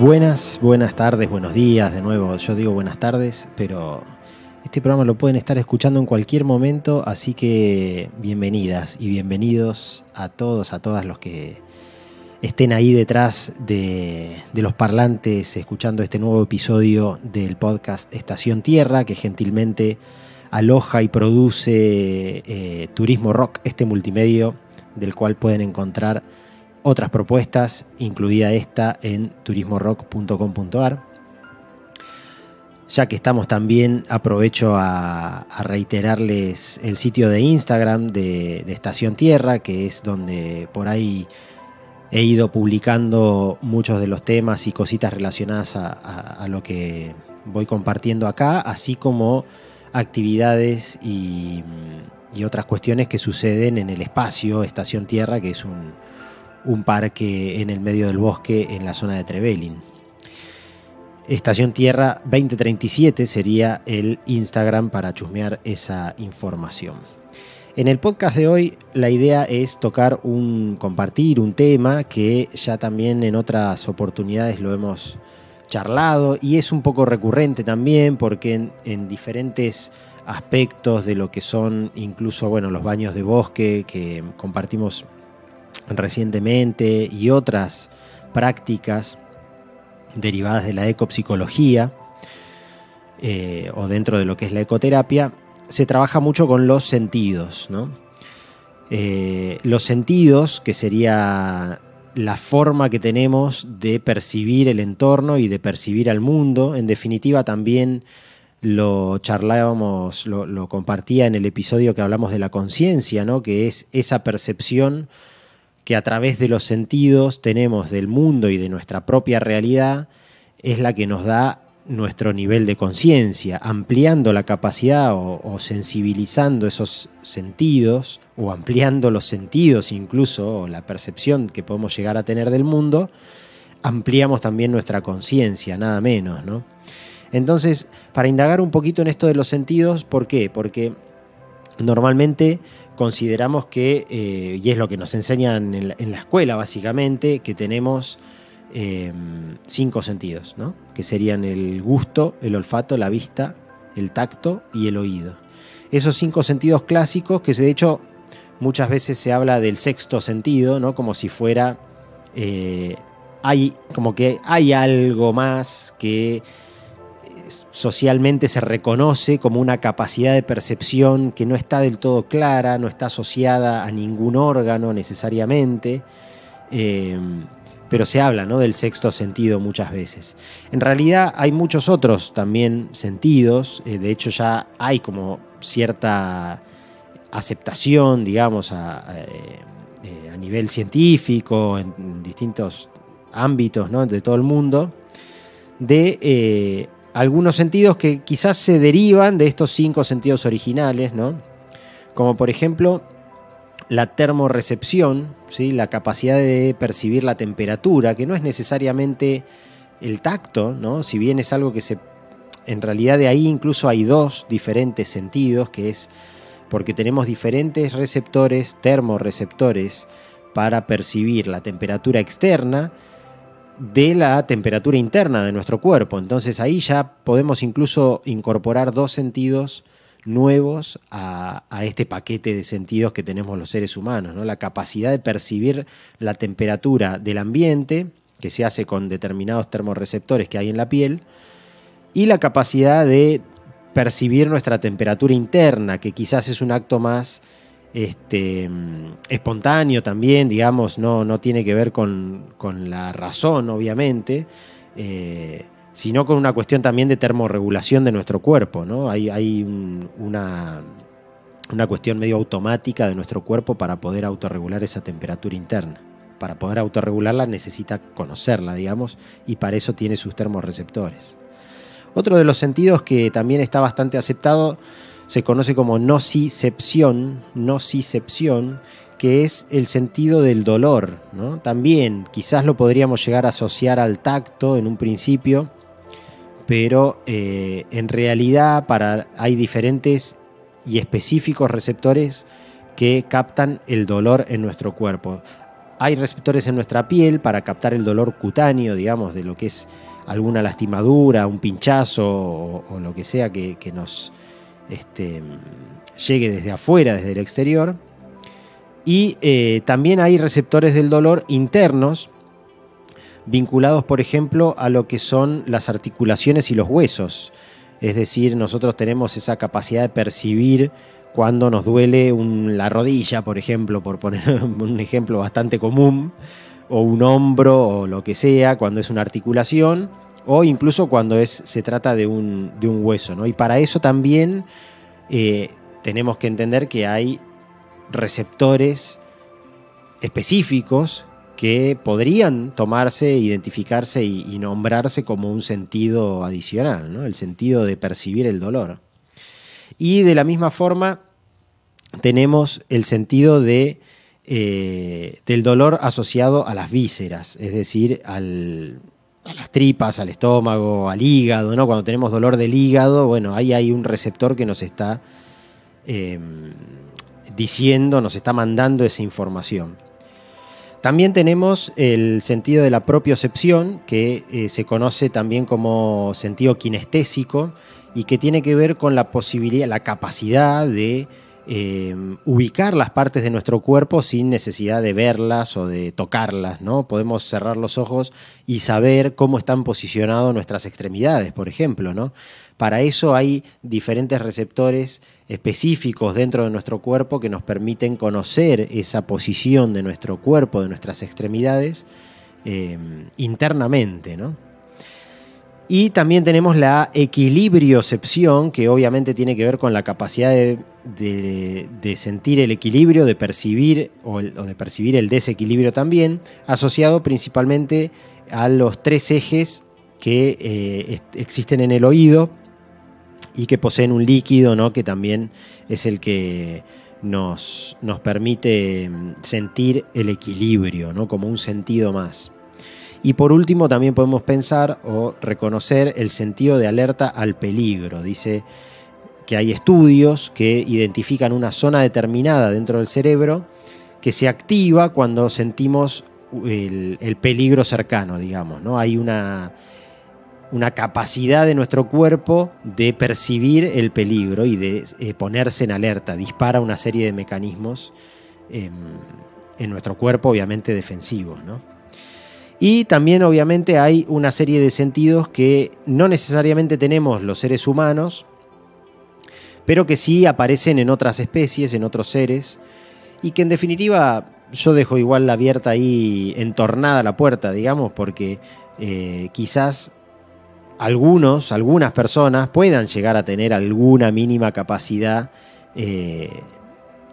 Buenas, buenas tardes, buenos días, de nuevo, yo digo buenas tardes, pero este programa lo pueden estar escuchando en cualquier momento, así que bienvenidas y bienvenidos a todos, a todas los que estén ahí detrás de, los parlantes escuchando este nuevo episodio del podcast Estación Tierra, que gentilmente aloja y produce eh, Turismo Rock, este multimedio del cual pueden encontrar otras propuestas, incluida esta en turismorock.com.ar. Ya que estamos también, aprovecho a, reiterarles el sitio de Instagram de, Estación Tierra, que es donde por ahí he ido publicando muchos de los temas y cositas relacionadas a, lo que voy compartiendo acá, así como actividades y, y, otras cuestiones que suceden en el espacio Estación Tierra, que es un, un parque en el medio del bosque en la zona de Trevelin. Estación Tierra 2037 sería el Instagram para chusmear esa información. En el podcast de hoy la idea es tocar un compartir un tema que ya también en otras oportunidades lo hemos charlado y es un poco recurrente también porque en, en diferentes aspectos de lo que son incluso bueno los baños de bosque que compartimos recientemente y otras prácticas derivadas de la ecopsicología eh, o dentro de lo que es la ecoterapia, se trabaja mucho con los sentidos. Eh, los sentidos, que sería la forma que tenemos de percibir el entorno y de percibir al mundo, en definitiva también lo charlábamos, lo, lo compartía en el episodio que hablamos de la conciencia, ¿no? que es esa percepción que a través de los sentidos tenemos del mundo y de nuestra propia realidad es la que nos da nuestro nivel de conciencia, ampliando la capacidad o, sensibilizando esos sentidos o ampliando los sentidos incluso o la percepción que podemos llegar a tener del mundo, ampliamos también nuestra conciencia, nada menos, ¿no? Entonces, para indagar un poquito en esto de los sentidos, ¿por qué? Porque normalmente consideramos que, eh, y es lo que nos enseñan en la, escuela básicamente, que tenemos eh, cinco sentidos, ¿no? que serían el gusto, el olfato, la vista, el tacto y el oído. Esos cinco sentidos clásicos que de hecho muchas veces se habla del sexto sentido, ¿no? como si fuera... Eh, hay como que hay algo más que socialmente se reconoce como una capacidad de percepción que no está del todo clara, no está asociada a ningún órgano necesariamente, eh, pero se habla ¿no? del sexto sentido muchas veces. En realidad hay muchos otros también sentidos, eh, de hecho ya hay como cierta aceptación, digamos, a, eh, nivel científico, en distintos ámbitos ¿no? de todo el mundo, de algunos sentidos que quizás se derivan de estos cinco sentidos originales, ¿no? Como por ejemplo la termorrecepción, ¿sí? la capacidad de percibir la temperatura, que no es necesariamente el tacto, ¿no? si bien es algo que se... En realidad de ahí incluso hay dos diferentes sentidos, que es porque tenemos diferentes receptores, termorreceptores, para percibir la temperatura externa de la temperatura interna de nuestro cuerpo. Entonces ahí ya podemos incluso incorporar dos sentidos nuevos a, este paquete de sentidos que tenemos los seres humanos, ¿no? La capacidad de percibir la temperatura del ambiente, que se hace con determinados termorreceptores que hay en la piel, y la capacidad de percibir nuestra temperatura interna, que quizás es un acto más este, espontáneo también, digamos, no, no tiene que ver con, la razón, obviamente, eh, sino con una cuestión también de termorregulación de nuestro cuerpo, ¿no? Hay, hay una, una cuestión medio automática de nuestro cuerpo para poder autorregular esa temperatura interna. Para poder autorregularla necesita conocerla, digamos, y para eso tiene sus termorreceptores. Otro de los sentidos que también está bastante aceptado se conoce como nocicepción, nocicepción, que es el sentido del dolor. También quizás lo podríamos llegar a asociar al tacto en un principio, pero eh, en realidad para, hay diferentes y específicos receptores que captan el dolor en nuestro cuerpo. hay receptores en nuestra piel para captar el dolor cutáneo, digamos, de lo que es alguna lastimadura, un pinchazo o, lo que sea que, nos este, llegue desde afuera, desde el exterior. Y eh, también hay receptores del dolor internos vinculados, por ejemplo, a lo que son las articulaciones y los huesos. Es decir, nosotros tenemos esa capacidad de percibir cuando nos duele la rodilla, por ejemplo, por poner un ejemplo bastante común, o un hombro o lo que sea, cuando es una articulación, o incluso cuando se trata de un, hueso. ¿no? Y para eso también eh, tenemos que entender que hay receptores específicos que podrían tomarse, identificarse y, nombrarse como un sentido adicional, el sentido de percibir el dolor. Y de la misma forma tenemos el sentido eh, del dolor asociado a las vísceras, es decir, a las tripas, al estómago, al hígado. ¿no? Cuando tenemos dolor del hígado, bueno, ahí hay un receptor que nos está em, diciendo, nos está mandando esa información. También tenemos el sentido de la propiocepción, que eh, se conoce también como sentido kinestésico y que tiene que ver con la posibilidad, la capacidad de eh, ubicar las partes de nuestro cuerpo sin necesidad de verlas o de tocarlas, ¿no? Podemos cerrar los ojos y saber cómo están posicionadas nuestras extremidades, por ejemplo, ¿no? Para eso hay diferentes receptores específicos dentro de nuestro cuerpo que nos permiten conocer esa posición de nuestro cuerpo, de nuestras extremidades, eh, internamente. ¿no? Y también tenemos la equilibriocepción, que obviamente tiene que ver con la capacidad de, sentir el equilibrio, de percibir o, de percibir el desequilibrio también, asociado principalmente a los tres ejes que eh, existen en el oído, y que poseen un líquido, ¿no? que también es el que nos, nos permite mm, sentir el equilibrio, ¿no? como un sentido más. Y por último también podemos pensar o reconocer el sentido de alerta al peligro. Dice que hay estudios que identifican una zona determinada dentro del cerebro que se activa cuando sentimos el, el peligro cercano, digamos. ¿no? Hay una, una capacidad de nuestro cuerpo de percibir el peligro y de eh, ponerse en alerta. Dispara una serie de mecanismos em, en nuestro cuerpo, obviamente defensivos. Y también obviamente hay una serie de sentidos que no necesariamente tenemos los seres humanos, pero que sí aparecen en otras especies, en otros seres, y que en definitiva yo dejo igual la abierta ahí entornada la puerta, digamos, porque eh, quizás algunos, algunas personas puedan llegar a tener alguna mínima capacidad eh,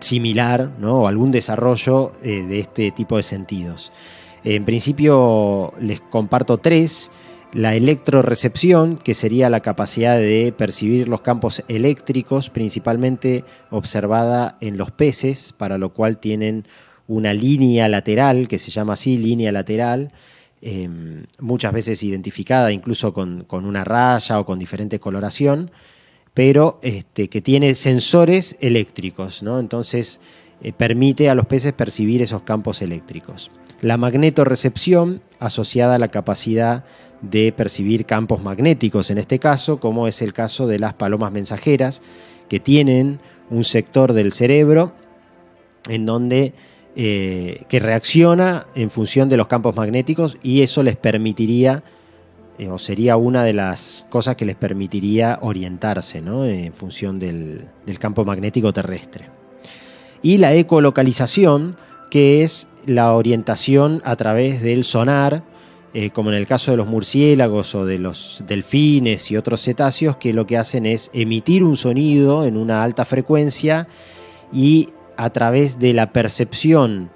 similar, ¿no? o algún desarrollo eh, de este tipo de sentidos. En principio les comparto tres. La electrorecepción, que sería la capacidad de percibir los campos eléctricos, principalmente observada en los peces, para lo cual tienen una línea lateral, que se llama así, línea lateral, Em, muchas veces identificada incluso con, una raya o con diferente coloración, pero este, que tiene sensores eléctricos, ¿no? entonces eh, permite a los peces percibir esos campos eléctricos. La magnetorrecepción, asociada a la capacidad de percibir campos magnéticos en este caso, como es el caso de las palomas mensajeras, que tienen un sector del cerebro en donde eh, que reacciona en función de los campos magnéticos y eso les permitiría, eh, o sería una de las cosas que les permitiría orientarse en función del, campo magnético terrestre. Y la ecolocalización, que es la orientación a través del sonar, eh, como en el caso de los murciélagos o de los delfines y otros cetáceos, que lo que hacen es emitir un sonido en una alta frecuencia y a través de la percepción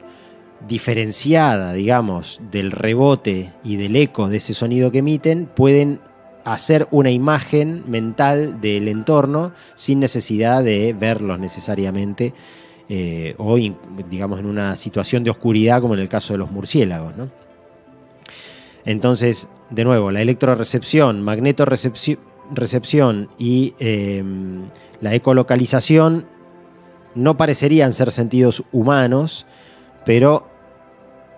diferenciada, digamos, del rebote y del eco de ese sonido que emiten, pueden hacer una imagen mental del entorno sin necesidad de verlos necesariamente eh, o, digamos, en una situación de oscuridad como en el caso de los murciélagos. Entonces, de nuevo, la electrorecepción, magnetorrecepción y em, la ecolocalización no parecerían ser sentidos humanos, pero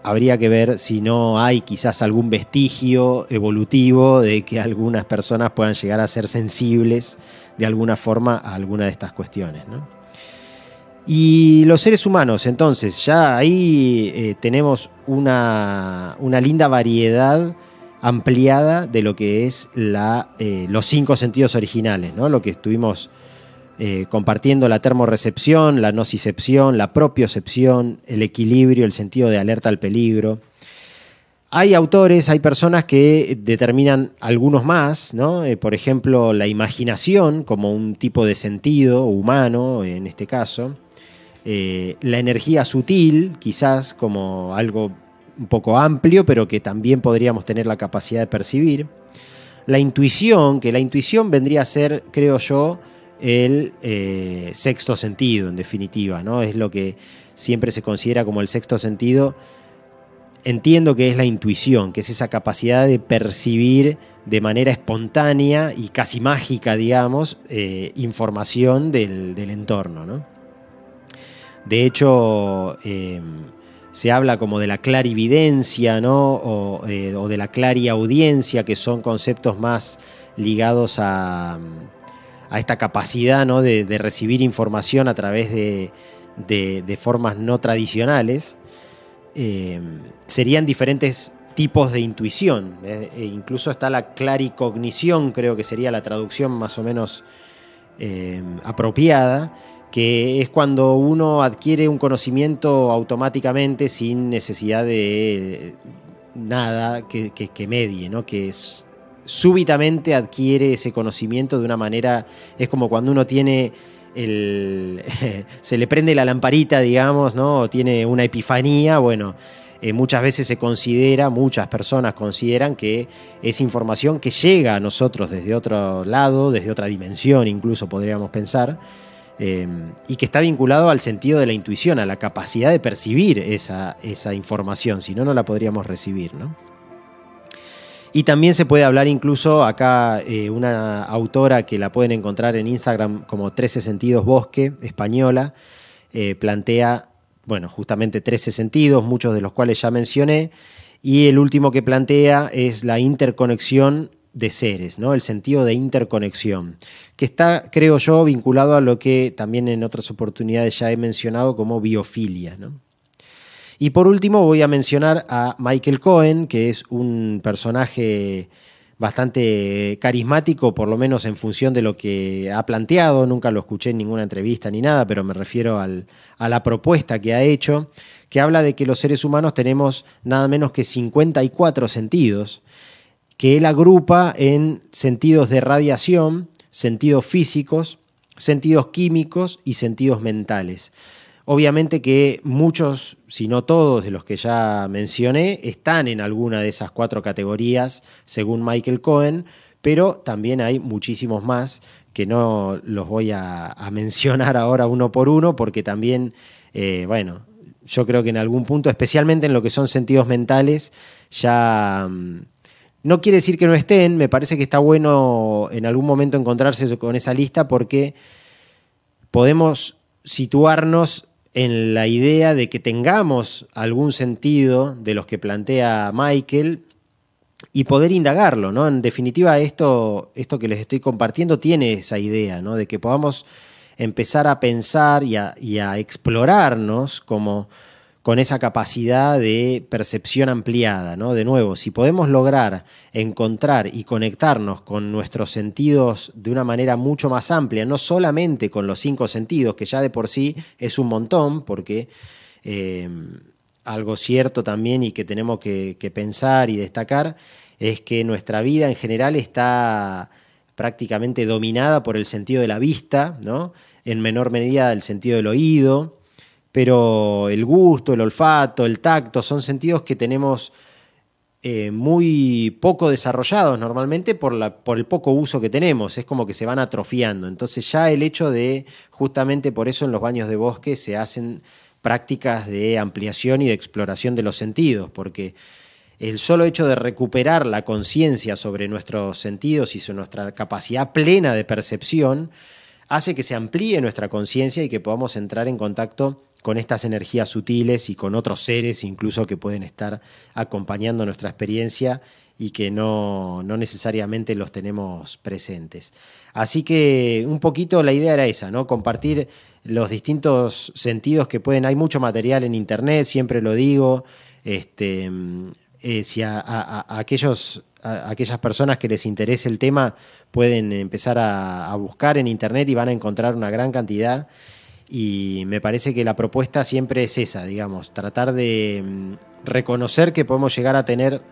habría que ver si no hay quizás algún vestigio evolutivo de que algunas personas puedan llegar a ser sensibles de alguna forma a alguna de estas cuestiones. Y los seres humanos, entonces, ya ahí eh, tenemos una, linda variedad ampliada de lo que es la, eh, los cinco sentidos originales, ¿no? lo que estuvimos eh, compartiendo la termorrecepción, la nocicepción, la propiocepción, el equilibrio, el sentido de alerta al peligro. Hay autores, hay personas que determinan algunos más, ¿no? Por ejemplo, la imaginación como un tipo de sentido humano, en este caso. Eh, la energía sutil, quizás como algo un poco amplio, pero que también podríamos tener la capacidad de percibir. La intuición, que la intuición vendría a ser, creo yo, el eh, sexto sentido, en definitiva, ¿no? Es lo que siempre se considera como el sexto sentido. Entiendo que es la intuición, que es esa capacidad de percibir de manera espontánea y casi mágica, digamos, eh, información del, entorno. ¿no? De hecho, em, se habla como de la clarividencia ¿no? o, eh, o de la clariaudiencia, que son conceptos más ligados a esta capacidad ¿no? de, recibir información a través de, formas no tradicionales, eh, serían diferentes tipos de intuición. Eh, e incluso está la claricognición, creo que sería la traducción más o menos eh, apropiada, que es cuando uno adquiere un conocimiento automáticamente sin necesidad de nada que, que medie, ¿no? que es súbitamente adquiere ese conocimiento de una manera, es como cuando uno tiene el, se le prende la lamparita, digamos, ¿no? O tiene una epifanía, bueno, eh, muchas veces se considera, muchas personas consideran que es información que llega a nosotros desde otro lado, desde otra dimensión, incluso podríamos pensar, eh, y que está vinculado al sentido de la intuición, a la capacidad de percibir esa, esa información, si no, no la podríamos recibir, ¿no? Y también se puede hablar incluso acá eh, una autora que la pueden encontrar en Instagram como 13 sentidos bosque, española, eh, plantea, bueno, justamente 13 sentidos, muchos de los cuales ya mencioné, y el último que plantea es la interconexión de seres, ¿no? El sentido de interconexión, que está, creo yo, vinculado a lo que también en otras oportunidades ya he mencionado como biofilia, ¿no? Y por último voy a mencionar a Michael Cohen, que es un personaje bastante carismático, por lo menos en función de lo que ha planteado. Nunca lo escuché en ninguna entrevista ni nada, pero me refiero a la propuesta que ha hecho, que habla de que los seres humanos tenemos nada menos que 54 sentidos, que él agrupa en sentidos de radiación, sentidos físicos, sentidos químicos y sentidos mentales. Obviamente que muchos, si no todos de los que ya mencioné, están en alguna de esas cuatro categorías, según Michael Cohen, pero también hay muchísimos más que no los voy a, mencionar ahora uno por uno, porque también, eh, bueno, yo creo que en algún punto, especialmente en lo que son sentidos mentales, ya... No quiere decir que no estén, me parece que está bueno en algún momento encontrarse con esa lista porque podemos situarnos en la idea de que tengamos algún sentido de los que plantea Michael y poder indagarlo, ¿no? En definitiva, esto, esto que les estoy compartiendo tiene esa idea, ¿no? De que podamos empezar a pensar y a, y a explorarnos como con esa capacidad de percepción ampliada, ¿no? De nuevo, si podemos lograr encontrar y conectarnos con nuestros sentidos de una manera mucho más amplia, no solamente con los cinco sentidos, que ya de por sí es un montón, porque eh, algo cierto también y que tenemos que, que pensar y destacar es que nuestra vida en general está prácticamente dominada por el sentido de la vista, ¿no? En menor medida el sentido del oído, pero el gusto, el olfato, el tacto son sentidos que tenemos eh, muy poco desarrollados normalmente por, por el poco uso que tenemos, es como que se van atrofiando. Entonces ya el hecho de, justamente por eso en los baños de bosque se hacen prácticas de ampliación y de exploración de los sentidos, porque el solo hecho de recuperar la conciencia sobre nuestros sentidos y sobre nuestra capacidad plena de percepción, hace que se amplíe nuestra conciencia y que podamos entrar en contacto con estas energías sutiles y con otros seres incluso que pueden estar acompañando nuestra experiencia y que no, no, necesariamente los tenemos presentes. Así que un poquito la idea era esa, ¿no? Compartir los distintos sentidos que pueden. Hay mucho material en internet, siempre lo digo. Este, eh, si a, aquellos, aquellas personas que les interese el tema pueden empezar a buscar en internet y van a encontrar una gran cantidad y me parece que la propuesta siempre es esa, digamos, tratar de mm, reconocer que podemos llegar a tener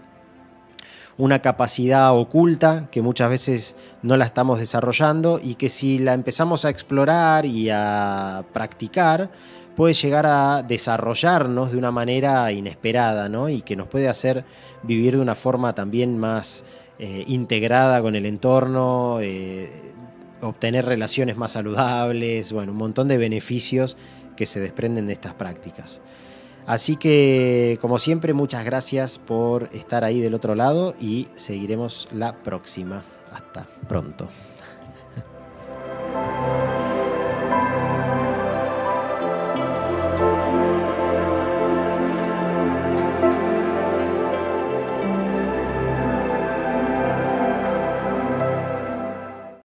una capacidad oculta que muchas veces no la estamos desarrollando y que si la empezamos a explorar y a practicar, puede llegar a desarrollarnos de una manera inesperada, ¿no? Y que nos puede hacer vivir de una forma también más eh, integrada con el entorno, eh, obtener relaciones más saludables, bueno, un montón de beneficios que se desprenden de estas prácticas. Así que, como siempre, muchas gracias por estar ahí del otro lado y seguiremos la próxima. Hasta pronto.